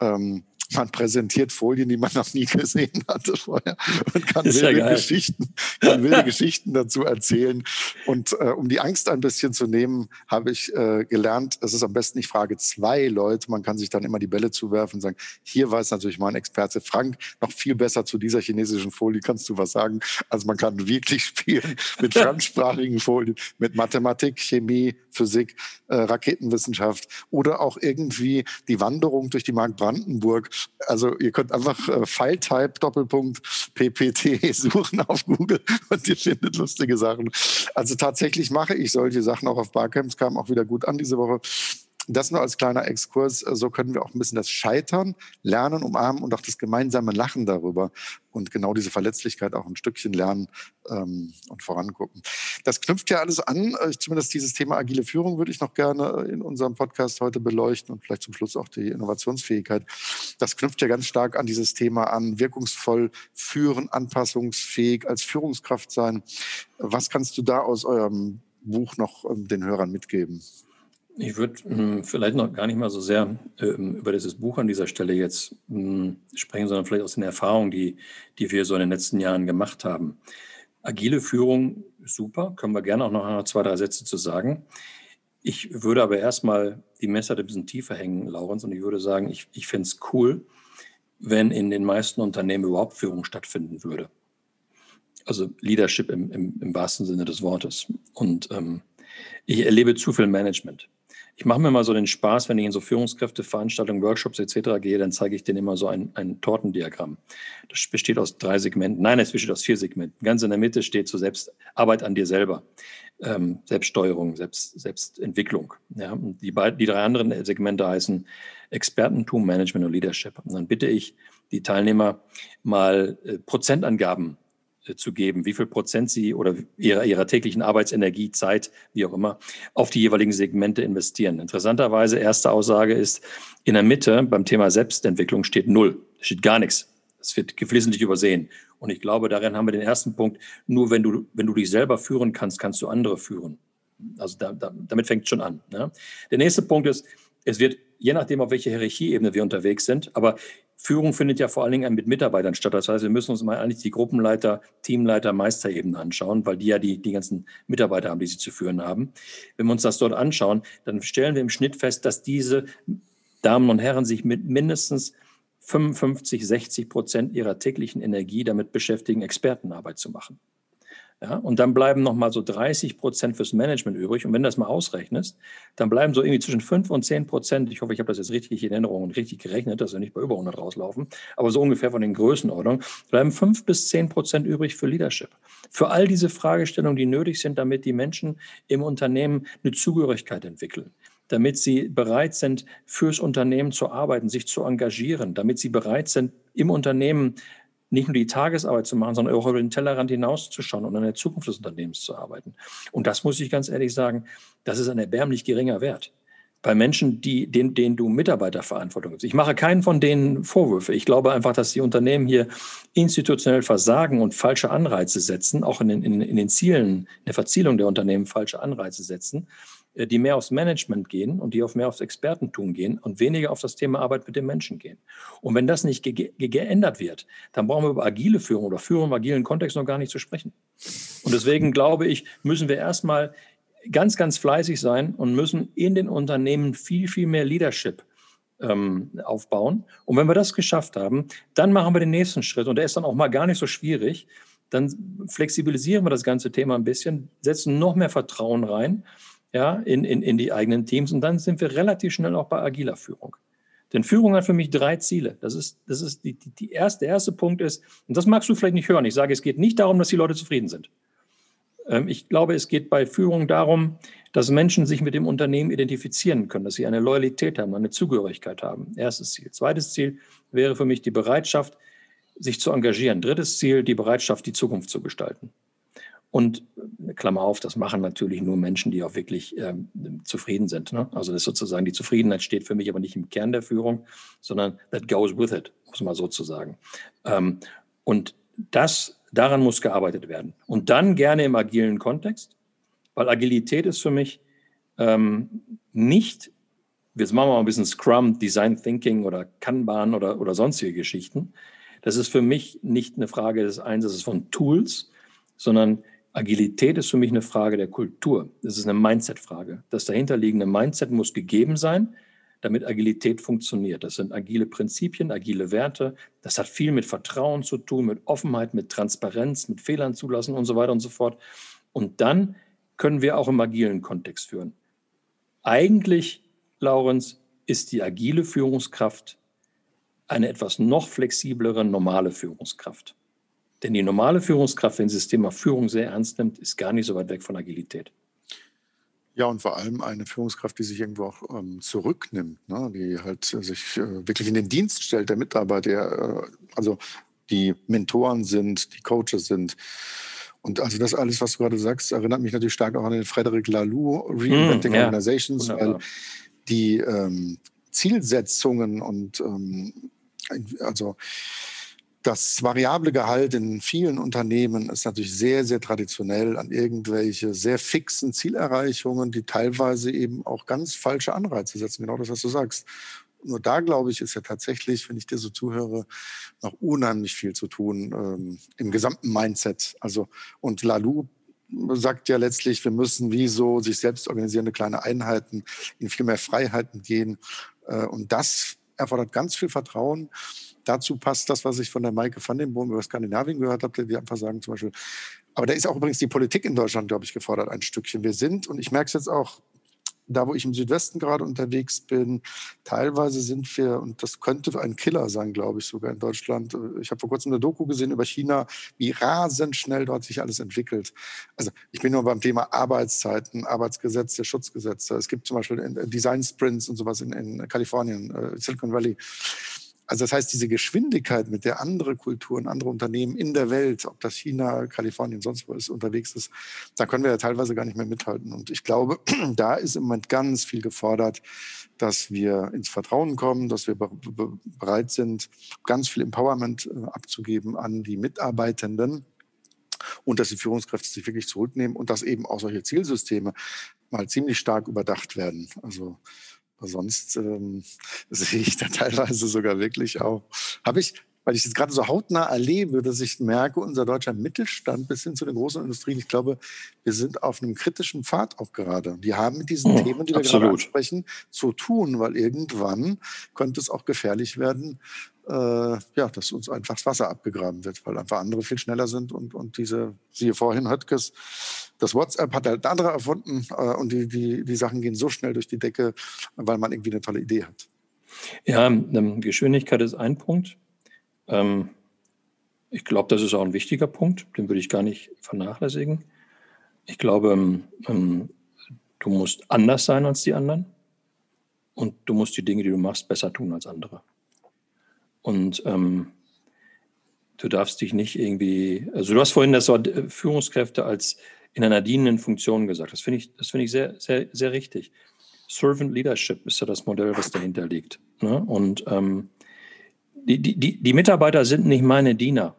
ähm, man präsentiert Folien, die man noch nie gesehen hatte vorher. Und kann wilde, ja Geschichten, kann wilde Geschichten dazu erzählen. Und äh, um die Angst ein bisschen zu nehmen, habe ich äh, gelernt, es ist am besten, ich frage zwei Leute, man kann sich dann immer die Bälle zuwerfen und sagen, hier weiß natürlich mein Experte Frank noch viel besser zu dieser chinesischen Folie, kannst du was sagen? Also man kann wirklich spielen mit fremdsprachigen Folien, mit Mathematik, Chemie, Physik, äh, Raketenwissenschaft oder auch irgendwie die Wanderung durch die Mark Brandenburg also ihr könnt einfach äh, File-Type Doppelpunkt PPT suchen auf Google und ihr findet lustige Sachen. Also tatsächlich mache ich solche Sachen auch auf Barcamps, kam auch wieder gut an diese Woche. Das nur als kleiner Exkurs. So können wir auch ein bisschen das Scheitern lernen, umarmen und auch das gemeinsame Lachen darüber und genau diese Verletzlichkeit auch ein Stückchen lernen ähm, und vorangucken. Das knüpft ja alles an. Äh, zumindest dieses Thema agile Führung würde ich noch gerne in unserem Podcast heute beleuchten und vielleicht zum Schluss auch die Innovationsfähigkeit. Das knüpft ja ganz stark an dieses Thema an, wirkungsvoll führen, anpassungsfähig als Führungskraft sein. Was kannst du da aus eurem Buch noch ähm, den Hörern mitgeben? Ich würde hm, vielleicht noch gar nicht mal so sehr äh, über dieses Buch an dieser Stelle jetzt mh, hm, sprechen, sondern vielleicht aus den Erfahrungen, die, die wir so in den letzten Jahren gemacht haben. Agile Führung, super, können wir gerne auch noch zwei, drei Sätze zu sagen. Ich würde aber erstmal die Messer ein bisschen tiefer hängen, Laurens, und ich würde sagen, ich, ich fände es cool, wenn in den meisten Unternehmen überhaupt Führung stattfinden würde. Also Leadership im, im, im wahrsten Sinne des Wortes. Und ähm, ich erlebe zu viel Management. Ich mache mir mal so den Spaß, wenn ich in so Führungskräfteveranstaltungen, Workshops etc. gehe, dann zeige ich denen immer so ein, ein Tortendiagramm. Das besteht aus drei Segmenten. Nein, es besteht aus vier Segmenten. Ganz in der Mitte steht so Selbstarbeit an dir selber, ähm, Selbststeuerung, Selbst, Selbstentwicklung. Ja, die, die drei anderen Segmente heißen Expertentum, Management und Leadership. Und dann bitte ich die Teilnehmer mal äh, Prozentangaben zu geben, wie viel Prozent sie oder ihrer, ihrer täglichen Arbeitsenergie, Zeit, wie auch immer, auf die jeweiligen Segmente investieren. Interessanterweise, erste Aussage ist, in der Mitte beim Thema Selbstentwicklung steht null, steht gar nichts. Das wird geflissentlich übersehen. Und ich glaube, darin haben wir den ersten Punkt. Nur wenn du, wenn du dich selber führen kannst, kannst du andere führen. Also da, da, damit fängt es schon an. Ne? Der nächste Punkt ist, es wird, je nachdem, auf welcher Hierarchieebene wir unterwegs sind, aber Führung findet ja vor allen Dingen mit Mitarbeitern statt. Das heißt, wir müssen uns mal eigentlich die Gruppenleiter, Teamleiter, Meisterebene anschauen, weil die ja die, die ganzen Mitarbeiter haben, die sie zu führen haben. Wenn wir uns das dort anschauen, dann stellen wir im Schnitt fest, dass diese Damen und Herren sich mit mindestens 55, 60 Prozent ihrer täglichen Energie damit beschäftigen, Expertenarbeit zu machen. Ja, und dann bleiben noch mal so 30 Prozent fürs Management übrig. Und wenn du das mal ausrechnest, dann bleiben so irgendwie zwischen 5 und 10 Prozent, ich hoffe, ich habe das jetzt richtig in Erinnerung und richtig gerechnet, dass wir nicht bei über 100 rauslaufen, aber so ungefähr von den Größenordnungen, bleiben 5 bis 10 Prozent übrig für Leadership. Für all diese Fragestellungen, die nötig sind, damit die Menschen im Unternehmen eine Zugehörigkeit entwickeln damit sie bereit sind, fürs Unternehmen zu arbeiten, sich zu engagieren, damit sie bereit sind, im Unternehmen nicht nur die Tagesarbeit zu machen, sondern auch über den Tellerrand hinauszuschauen und an der Zukunft des Unternehmens zu arbeiten. Und das muss ich ganz ehrlich sagen, das ist ein erbärmlich geringer Wert. Bei Menschen, die, denen, denen du Mitarbeiterverantwortung gibst. Ich mache keinen von denen Vorwürfe. Ich glaube einfach, dass die Unternehmen hier institutionell versagen und falsche Anreize setzen, auch in den, in, in den Zielen, in der Verzielung der Unternehmen falsche Anreize setzen die mehr aufs Management gehen und die auf mehr aufs Expertentum gehen und weniger auf das Thema Arbeit mit den Menschen gehen. Und wenn das nicht ge ge geändert wird, dann brauchen wir über agile Führung oder Führung im agilen Kontext noch gar nicht zu sprechen. Und deswegen glaube ich, müssen wir erstmal ganz, ganz fleißig sein und müssen in den Unternehmen viel, viel mehr Leadership ähm, aufbauen. Und wenn wir das geschafft haben, dann machen wir den nächsten Schritt. Und der ist dann auch mal gar nicht so schwierig. Dann flexibilisieren wir das ganze Thema ein bisschen, setzen noch mehr Vertrauen rein ja, in, in, in die eigenen Teams. Und dann sind wir relativ schnell auch bei agiler Führung. Denn Führung hat für mich drei Ziele. Das ist, das ist die, die, die erste, der erste Punkt ist, und das magst du vielleicht nicht hören. Ich sage, es geht nicht darum, dass die Leute zufrieden sind. Ähm, ich glaube, es geht bei Führung darum, dass Menschen sich mit dem Unternehmen identifizieren können, dass sie eine Loyalität haben, eine Zugehörigkeit haben. Erstes Ziel. Zweites Ziel wäre für mich die Bereitschaft, sich zu engagieren. Drittes Ziel, die Bereitschaft, die Zukunft zu gestalten. Und Klammer auf, das machen natürlich nur Menschen, die auch wirklich ähm, zufrieden sind. Ne? Also das sozusagen, die Zufriedenheit steht für mich aber nicht im Kern der Führung, sondern that goes with it, muss man so zu sagen. Ähm, und das, daran muss gearbeitet werden. Und dann gerne im agilen Kontext, weil Agilität ist für mich ähm, nicht, jetzt machen wir mal ein bisschen Scrum, Design Thinking oder Kanban oder, oder sonstige Geschichten. Das ist für mich nicht eine Frage des Einsatzes von Tools, sondern Agilität ist für mich eine Frage der Kultur. Das ist eine Mindset-Frage. Das dahinterliegende Mindset muss gegeben sein, damit Agilität funktioniert. Das sind agile Prinzipien, agile Werte. Das hat viel mit Vertrauen zu tun, mit Offenheit, mit Transparenz, mit Fehlern zulassen und so weiter und so fort. Und dann können wir auch im agilen Kontext führen. Eigentlich, Laurenz, ist die agile Führungskraft eine etwas noch flexiblere normale Führungskraft. Denn die normale Führungskraft, wenn sie das Thema Führung sehr ernst nimmt, ist gar nicht so weit weg von Agilität. Ja, und vor allem eine Führungskraft, die sich irgendwo auch ähm, zurücknimmt, ne? die halt äh, sich äh, wirklich in den Dienst stellt der Mitarbeiter, äh, also die Mentoren sind, die Coaches sind. Und also das alles, was du gerade sagst, erinnert mich natürlich stark auch an den Frederic Laloux Reinventing mm, ja. Organizations, Wunderbar. weil die ähm, Zielsetzungen und ähm, also das variable Gehalt in vielen Unternehmen ist natürlich sehr, sehr traditionell an irgendwelche sehr fixen Zielerreichungen, die teilweise eben auch ganz falsche Anreize setzen. Genau das, was du sagst. Nur da, glaube ich, ist ja tatsächlich, wenn ich dir so zuhöre, noch unheimlich viel zu tun ähm, im gesamten Mindset. Also, und Lalou sagt ja letztlich, wir müssen wie so sich selbst organisierende kleine Einheiten in viel mehr Freiheiten gehen. Äh, und das erfordert ganz viel Vertrauen dazu passt das, was ich von der Maike van den Boom über Skandinavien gehört habe, die einfach sagen zum Beispiel, aber da ist auch übrigens die Politik in Deutschland, glaube ich, gefordert ein Stückchen. Wir sind, und ich merke es jetzt auch, da wo ich im Südwesten gerade unterwegs bin, teilweise sind wir, und das könnte ein Killer sein, glaube ich, sogar in Deutschland. Ich habe vor kurzem eine Doku gesehen über China, wie rasend schnell dort sich alles entwickelt. Also ich bin nur beim Thema Arbeitszeiten, Arbeitsgesetze, Schutzgesetze. Es gibt zum Beispiel Design Sprints und sowas in, in Kalifornien, äh, Silicon Valley. Also das heißt, diese Geschwindigkeit, mit der andere Kulturen, andere Unternehmen in der Welt, ob das China, Kalifornien, sonst wo ist, unterwegs ist, da können wir ja teilweise gar nicht mehr mithalten. Und ich glaube, da ist im Moment ganz viel gefordert, dass wir ins Vertrauen kommen, dass wir bereit sind, ganz viel Empowerment äh, abzugeben an die Mitarbeitenden und dass die Führungskräfte sich wirklich zurücknehmen und dass eben auch solche Zielsysteme mal ziemlich stark überdacht werden. Also sonst ähm, sehe ich da teilweise sogar wirklich auch, habe ich, weil ich es gerade so hautnah erlebe, dass ich merke, unser deutscher Mittelstand bis hin zu den großen Industrien, ich glaube, wir sind auf einem kritischen Pfad auch gerade. Die haben mit diesen oh, Themen, die wir absolut. gerade ansprechen, zu tun, weil irgendwann könnte es auch gefährlich werden, äh, ja, dass uns einfach das Wasser abgegraben wird, weil einfach andere viel schneller sind und, und diese, siehe vorhin Höttges, das WhatsApp hat halt andere erfunden äh, und die, die, die Sachen gehen so schnell durch die Decke, weil man irgendwie eine tolle Idee hat. Ja, ähm, Geschwindigkeit ist ein Punkt. Ähm, ich glaube, das ist auch ein wichtiger Punkt, den würde ich gar nicht vernachlässigen. Ich glaube, ähm, ähm, du musst anders sein als die anderen und du musst die Dinge, die du machst, besser tun als andere. Und ähm, du darfst dich nicht irgendwie, also du hast vorhin das Wort äh, Führungskräfte als in einer dienenden Funktion gesagt. Das finde ich, das finde ich sehr, sehr, sehr richtig. Servant Leadership ist ja das Modell, was dahinter liegt. Ne? Und ähm, die, die, die Mitarbeiter sind nicht meine Diener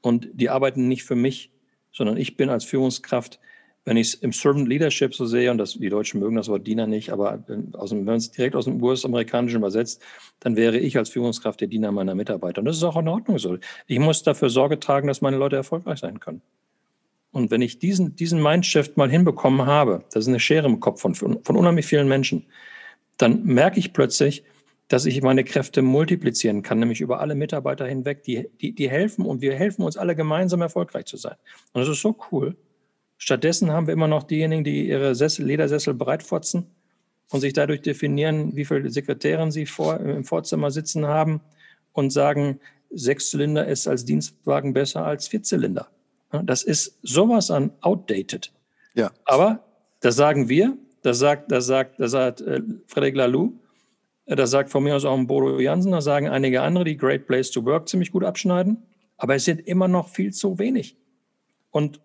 und die arbeiten nicht für mich, sondern ich bin als Führungskraft wenn ich es im Servant Leadership so sehe, und das, die Deutschen mögen das Wort Diener nicht, aber aus dem, wenn man es direkt aus dem US-amerikanischen übersetzt, dann wäre ich als Führungskraft der Diener meiner Mitarbeiter. Und das ist auch in Ordnung so. Ich muss dafür Sorge tragen, dass meine Leute erfolgreich sein können. Und wenn ich diesen, diesen Mindshift mal hinbekommen habe, das ist eine Schere im Kopf von, von unheimlich vielen Menschen, dann merke ich plötzlich, dass ich meine Kräfte multiplizieren kann, nämlich über alle Mitarbeiter hinweg, die, die, die helfen und wir helfen uns alle gemeinsam erfolgreich zu sein. Und das ist so cool. Stattdessen haben wir immer noch diejenigen, die ihre Sessel, Ledersessel breitfotzen und sich dadurch definieren, wie viele Sekretärinnen sie vor, im Vorzimmer sitzen haben und sagen, Sechszylinder ist als Dienstwagen besser als Vierzylinder. Das ist sowas an outdated. Ja. Aber das sagen wir, das sagt, das sagt, das sagt äh, Frederic Laloux, äh, das sagt von mir aus auch ein Bodo Jansen, das sagen einige andere, die Great Place to Work ziemlich gut abschneiden. Aber es sind immer noch viel zu wenig. Und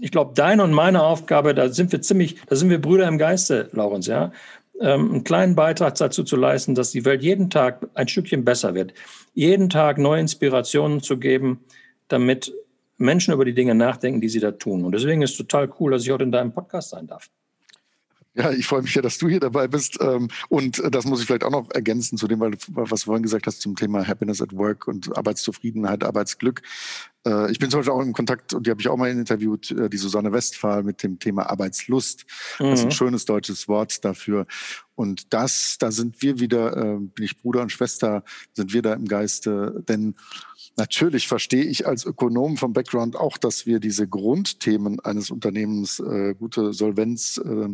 ich glaube, deine und meine Aufgabe, da sind wir ziemlich, da sind wir Brüder im Geiste, Laurens, ja, ähm, einen kleinen Beitrag dazu zu leisten, dass die Welt jeden Tag ein Stückchen besser wird, jeden Tag neue Inspirationen zu geben, damit Menschen über die Dinge nachdenken, die sie da tun. Und deswegen ist es total cool, dass ich heute in deinem Podcast sein darf. Ja, ich freue mich ja, dass du hier dabei bist. Ähm, und äh, das muss ich vielleicht auch noch ergänzen zu dem, was du vorhin gesagt hast zum Thema Happiness at Work und Arbeitszufriedenheit, Arbeitsglück. Äh, ich bin zum Beispiel auch im Kontakt, und die habe ich auch mal interviewt, äh, die Susanne Westphal mit dem Thema Arbeitslust. Das ist ein mhm. schönes deutsches Wort dafür. Und das, da sind wir wieder, bin ich Bruder und Schwester, sind wir da im Geiste. Denn Natürlich verstehe ich als Ökonom vom Background auch, dass wir diese Grundthemen eines Unternehmens, äh, gute Solvenz äh,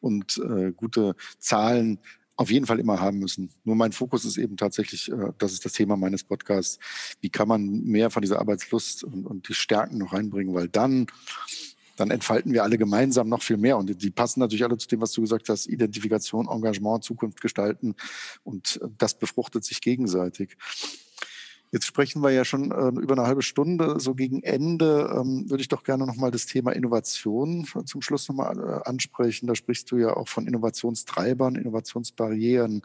und äh, gute Zahlen auf jeden Fall immer haben müssen. Nur mein Fokus ist eben tatsächlich, äh, das ist das Thema meines Podcasts, wie kann man mehr von dieser Arbeitslust und, und die Stärken noch reinbringen, weil dann dann entfalten wir alle gemeinsam noch viel mehr. Und die passen natürlich alle zu dem, was du gesagt hast, Identifikation, Engagement, Zukunft gestalten. Und das befruchtet sich gegenseitig. Jetzt sprechen wir ja schon äh, über eine halbe Stunde. So gegen Ende ähm, würde ich doch gerne nochmal das Thema Innovation zum Schluss nochmal äh, ansprechen. Da sprichst du ja auch von Innovationstreibern, Innovationsbarrieren.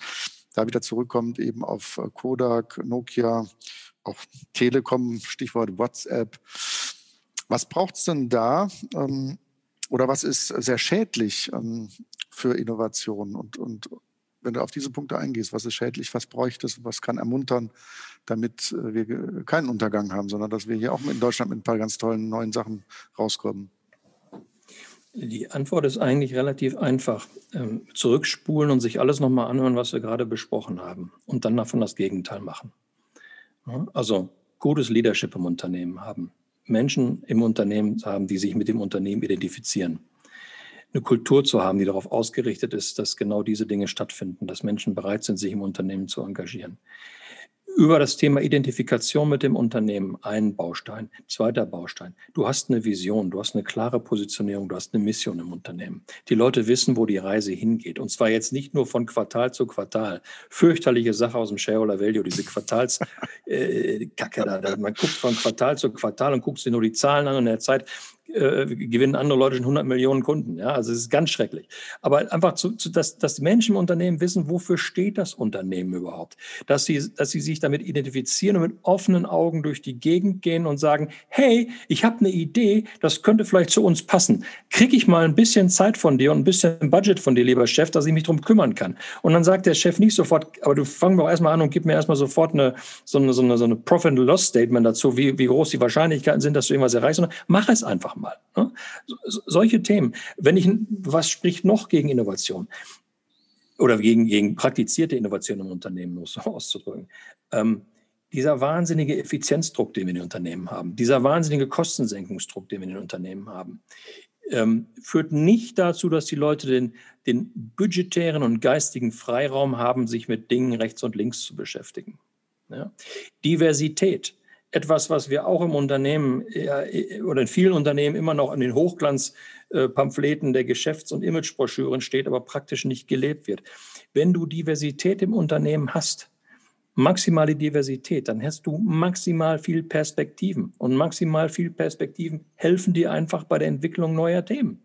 Da wieder zurückkommt eben auf äh, Kodak, Nokia, auch Telekom, Stichwort WhatsApp. Was braucht es denn da? Ähm, oder was ist sehr schädlich ähm, für Innovation und, und wenn du auf diese Punkte eingehst, was ist schädlich, was bräuchte es, was kann ermuntern, damit äh, wir keinen Untergang haben, sondern dass wir hier auch in Deutschland mit ein paar ganz tollen neuen Sachen rauskommen? Die Antwort ist eigentlich relativ einfach. Ähm, zurückspulen und sich alles nochmal anhören, was wir gerade besprochen haben und dann davon das Gegenteil machen. Also gutes Leadership im Unternehmen haben. Menschen im Unternehmen haben, die sich mit dem Unternehmen identifizieren eine Kultur zu haben, die darauf ausgerichtet ist, dass genau diese Dinge stattfinden, dass Menschen bereit sind, sich im Unternehmen zu engagieren. Über das Thema Identifikation mit dem Unternehmen ein Baustein. Zweiter Baustein. Du hast eine Vision, du hast eine klare Positionierung, du hast eine Mission im Unternehmen. Die Leute wissen, wo die Reise hingeht. Und zwar jetzt nicht nur von Quartal zu Quartal. Fürchterliche Sache aus dem Shareholder Value, diese Quartalskacke äh, da. Man guckt von Quartal zu Quartal und guckt sich nur die Zahlen an und in der Zeit äh, gewinnen andere Leute schon 100 Millionen Kunden. Ja, also es ist ganz schrecklich. Aber einfach, zu, zu, dass, dass die Menschen im Unternehmen wissen, wofür steht das Unternehmen überhaupt? Dass sie, dass sie sich damit identifizieren und mit offenen Augen durch die Gegend gehen und sagen, hey, ich habe eine Idee, das könnte vielleicht zu uns passen. Kriege ich mal ein bisschen Zeit von dir und ein bisschen Budget von dir, lieber Chef, dass ich mich darum kümmern kann. Und dann sagt der Chef nicht sofort, aber du fang doch erstmal an und gib mir erstmal sofort eine, so eine, so eine, so eine Profit-Loss-Statement dazu, wie, wie groß die Wahrscheinlichkeiten sind, dass du irgendwas erreichst, sondern mach es einfach mal. Ne? solche Themen. Wenn ich, was spricht noch gegen Innovation? Oder gegen, gegen praktizierte Innovation im Unternehmen, um es so auszudrücken. Ähm, dieser wahnsinnige Effizienzdruck, den wir in den Unternehmen haben, dieser wahnsinnige Kostensenkungsdruck, den wir in den Unternehmen haben, ähm, führt nicht dazu, dass die Leute den, den budgetären und geistigen Freiraum haben, sich mit Dingen rechts und links zu beschäftigen. Ja? Diversität etwas, was wir auch im Unternehmen oder in vielen Unternehmen immer noch in den Hochglanzpamphleten der Geschäfts- und Imagebroschüren steht, aber praktisch nicht gelebt wird. Wenn du Diversität im Unternehmen hast, maximale Diversität, dann hast du maximal viel Perspektiven. Und maximal viel Perspektiven helfen dir einfach bei der Entwicklung neuer Themen.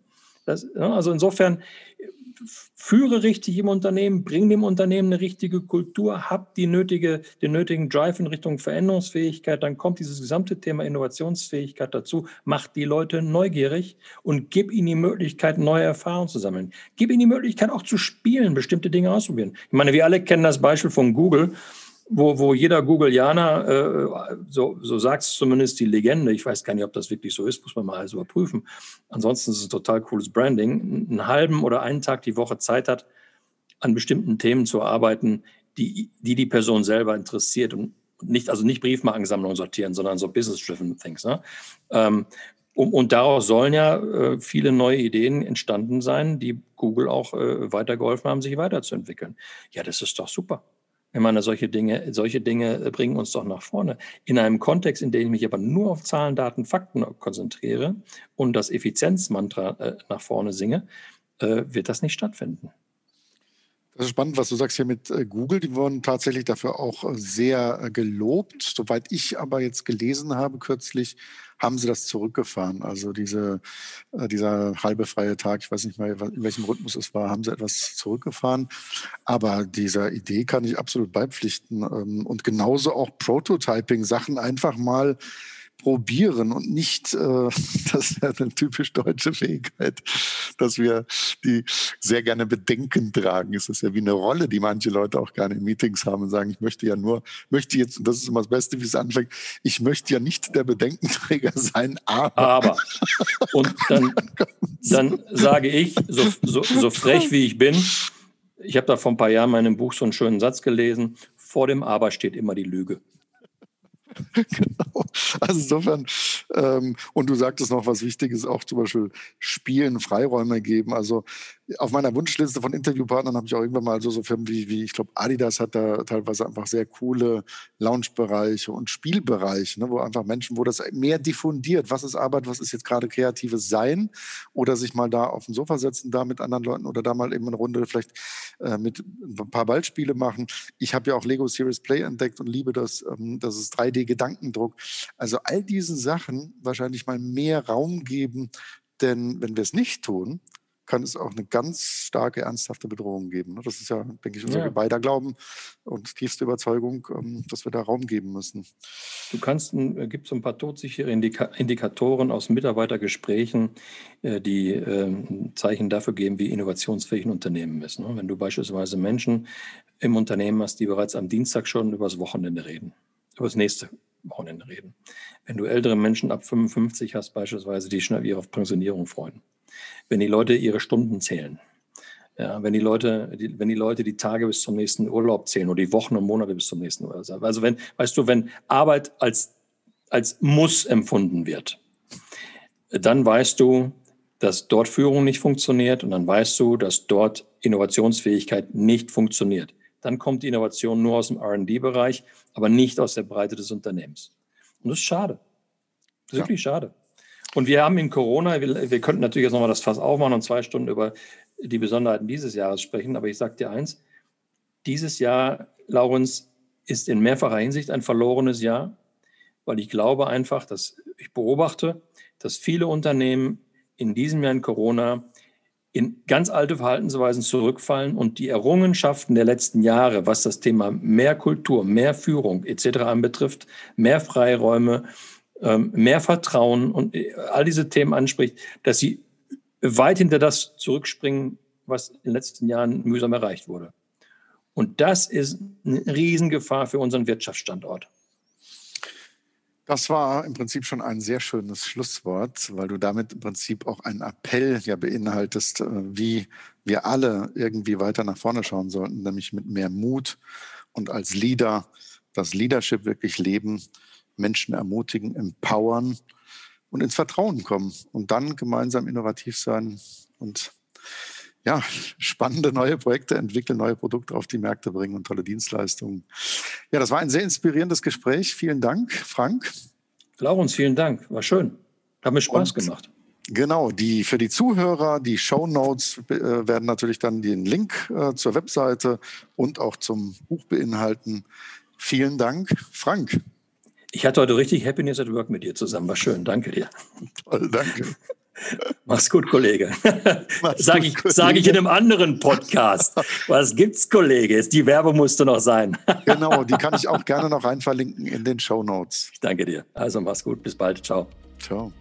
Das, also insofern führe richtig im Unternehmen, bring dem Unternehmen eine richtige Kultur, hab die nötige, den nötigen Drive in Richtung Veränderungsfähigkeit, dann kommt dieses gesamte Thema Innovationsfähigkeit dazu, macht die Leute neugierig und gib ihnen die Möglichkeit, neue Erfahrungen zu sammeln. Gib ihnen die Möglichkeit auch zu spielen, bestimmte Dinge ausprobieren. Ich meine, wir alle kennen das Beispiel von Google wo, wo jeder Googleianer, äh, so, so sagt es zumindest die Legende, ich weiß gar nicht, ob das wirklich so ist, muss man mal alles überprüfen. Ansonsten ist es ein total cooles Branding, einen halben oder einen Tag die Woche Zeit hat, an bestimmten Themen zu arbeiten, die die, die Person selber interessiert und nicht, also nicht Briefmarkensammlung sortieren, sondern so business-driven Things. Ne? Ähm, um, und daraus sollen ja äh, viele neue Ideen entstanden sein, die Google auch äh, weitergeholfen haben, sich weiterzuentwickeln. Ja, das ist doch super. Ich meine, solche Dinge, solche Dinge bringen uns doch nach vorne. In einem Kontext, in dem ich mich aber nur auf Zahlen, Daten, Fakten konzentriere und das Effizienzmantra äh, nach vorne singe, äh, wird das nicht stattfinden. Das ist spannend, was du sagst hier mit äh, Google. Die wurden tatsächlich dafür auch äh, sehr äh, gelobt. Soweit ich aber jetzt gelesen habe kürzlich, haben sie das zurückgefahren. Also diese, äh, dieser halbe freie Tag, ich weiß nicht mehr, in welchem Rhythmus es war, haben sie etwas zurückgefahren. Aber dieser Idee kann ich absolut beipflichten. Ähm, und genauso auch Prototyping-Sachen einfach mal probieren und nicht, äh, das ist ja eine typisch deutsche Fähigkeit, dass wir die sehr gerne Bedenken tragen. Es ist ja wie eine Rolle, die manche Leute auch gerne in Meetings haben und sagen, ich möchte ja nur, möchte jetzt, und das ist immer das Beste, wie es anfängt, ich möchte ja nicht der Bedenkenträger sein, aber. Aber. Und dann, dann sage ich, so, so, so frech wie ich bin, ich habe da vor ein paar Jahren in meinem Buch so einen schönen Satz gelesen, vor dem Aber steht immer die Lüge. genau. Also insofern, ähm, und du sagtest noch was Wichtiges, auch zum Beispiel Spielen Freiräume geben. Also auf meiner Wunschliste von Interviewpartnern habe ich auch irgendwann mal so, so Firmen wie, wie ich glaube, Adidas hat da teilweise einfach sehr coole Loungebereiche und Spielbereiche, ne, wo einfach Menschen, wo das mehr diffundiert, was ist Arbeit, was ist jetzt gerade kreatives Sein oder sich mal da auf dem Sofa setzen, da mit anderen Leuten oder da mal eben eine Runde vielleicht äh, mit ein paar Ballspiele machen. Ich habe ja auch Lego Series Play entdeckt und liebe das, ähm, das ist 3D-Gedankendruck. Also all diesen Sachen wahrscheinlich mal mehr Raum geben, denn wenn wir es nicht tun, kann es auch eine ganz starke, ernsthafte Bedrohung geben. Ne? Das ist ja, denke ich, unser ja. beider Glauben und tiefste Überzeugung, ähm, dass wir da Raum geben müssen. Du kannst, es äh, gibt so ein paar todsichere Indikatoren aus Mitarbeitergesprächen, äh, die ähm, Zeichen dafür geben, wie innovationsfähig ein Unternehmen ist. Ne? Wenn du beispielsweise Menschen im Unternehmen hast, die bereits am Dienstag schon über das Wochenende reden, über das nächste Wochenende reden. Wenn du ältere Menschen ab 55 hast, beispielsweise, die schnell ihre Pensionierung freuen wenn die Leute ihre Stunden zählen. Ja, wenn die Leute, die, wenn die Leute die Tage bis zum nächsten Urlaub zählen oder die Wochen und Monate bis zum nächsten Urlaub. Also wenn, weißt du, wenn Arbeit als, als Muss empfunden wird, dann weißt du, dass dort Führung nicht funktioniert und dann weißt du, dass dort Innovationsfähigkeit nicht funktioniert. Dann kommt die Innovation nur aus dem R&D-Bereich, aber nicht aus der Breite des Unternehmens. Und das ist schade. Das ist ja. wirklich schade. Und wir haben in Corona, wir, wir könnten natürlich jetzt nochmal das Fass aufmachen und zwei Stunden über die Besonderheiten dieses Jahres sprechen, aber ich sage dir eins, dieses Jahr, Laurens, ist in mehrfacher Hinsicht ein verlorenes Jahr, weil ich glaube einfach, dass ich beobachte, dass viele Unternehmen in diesem Jahr in Corona in ganz alte Verhaltensweisen zurückfallen und die Errungenschaften der letzten Jahre, was das Thema mehr Kultur, mehr Führung etc. anbetrifft, mehr Freiräume, mehr Vertrauen und äh, all diese Themen anspricht, dass sie weit hinter das zurückspringen, was in den letzten Jahren mühsam erreicht wurde. Und das ist eine Riesengefahr für unseren Wirtschaftsstandort. Das war im Prinzip schon ein sehr schönes Schlusswort, weil du damit im Prinzip auch einen Appell ja beinhaltest, äh, wie wir alle irgendwie weiter nach vorne schauen sollten, nämlich mit mehr Mut und als Leader das Leadership wirklich leben Menschen ermutigen, empowern und ins Vertrauen kommen und dann gemeinsam innovativ sein und ja, spannende neue Projekte entwickeln, neue Produkte auf die Märkte bringen und tolle Dienstleistungen. Ja, das war ein sehr inspirierendes Gespräch. Vielen Dank, Frank. Laurens, vielen Dank. War schön. Hat mir Spaß und gemacht. Genau, die für die Zuhörer, die Show Notes äh, werden natürlich dann den Link äh, zur Webseite und auch zum Buch beinhalten. Vielen Dank, Frank. Ich hatte heute richtig Happiness at Work mit dir zusammen. War schön. Danke dir. Toll, danke. Mach's gut, Kollege. Sage ich, sag ich in einem anderen Podcast. Was gibt's, Kollege? Die Werbung musste noch sein. genau, die kann ich auch gerne noch rein verlinken in den Show Notes. Ich danke dir. Also mach's gut. Bis bald. Ciao. Ciao.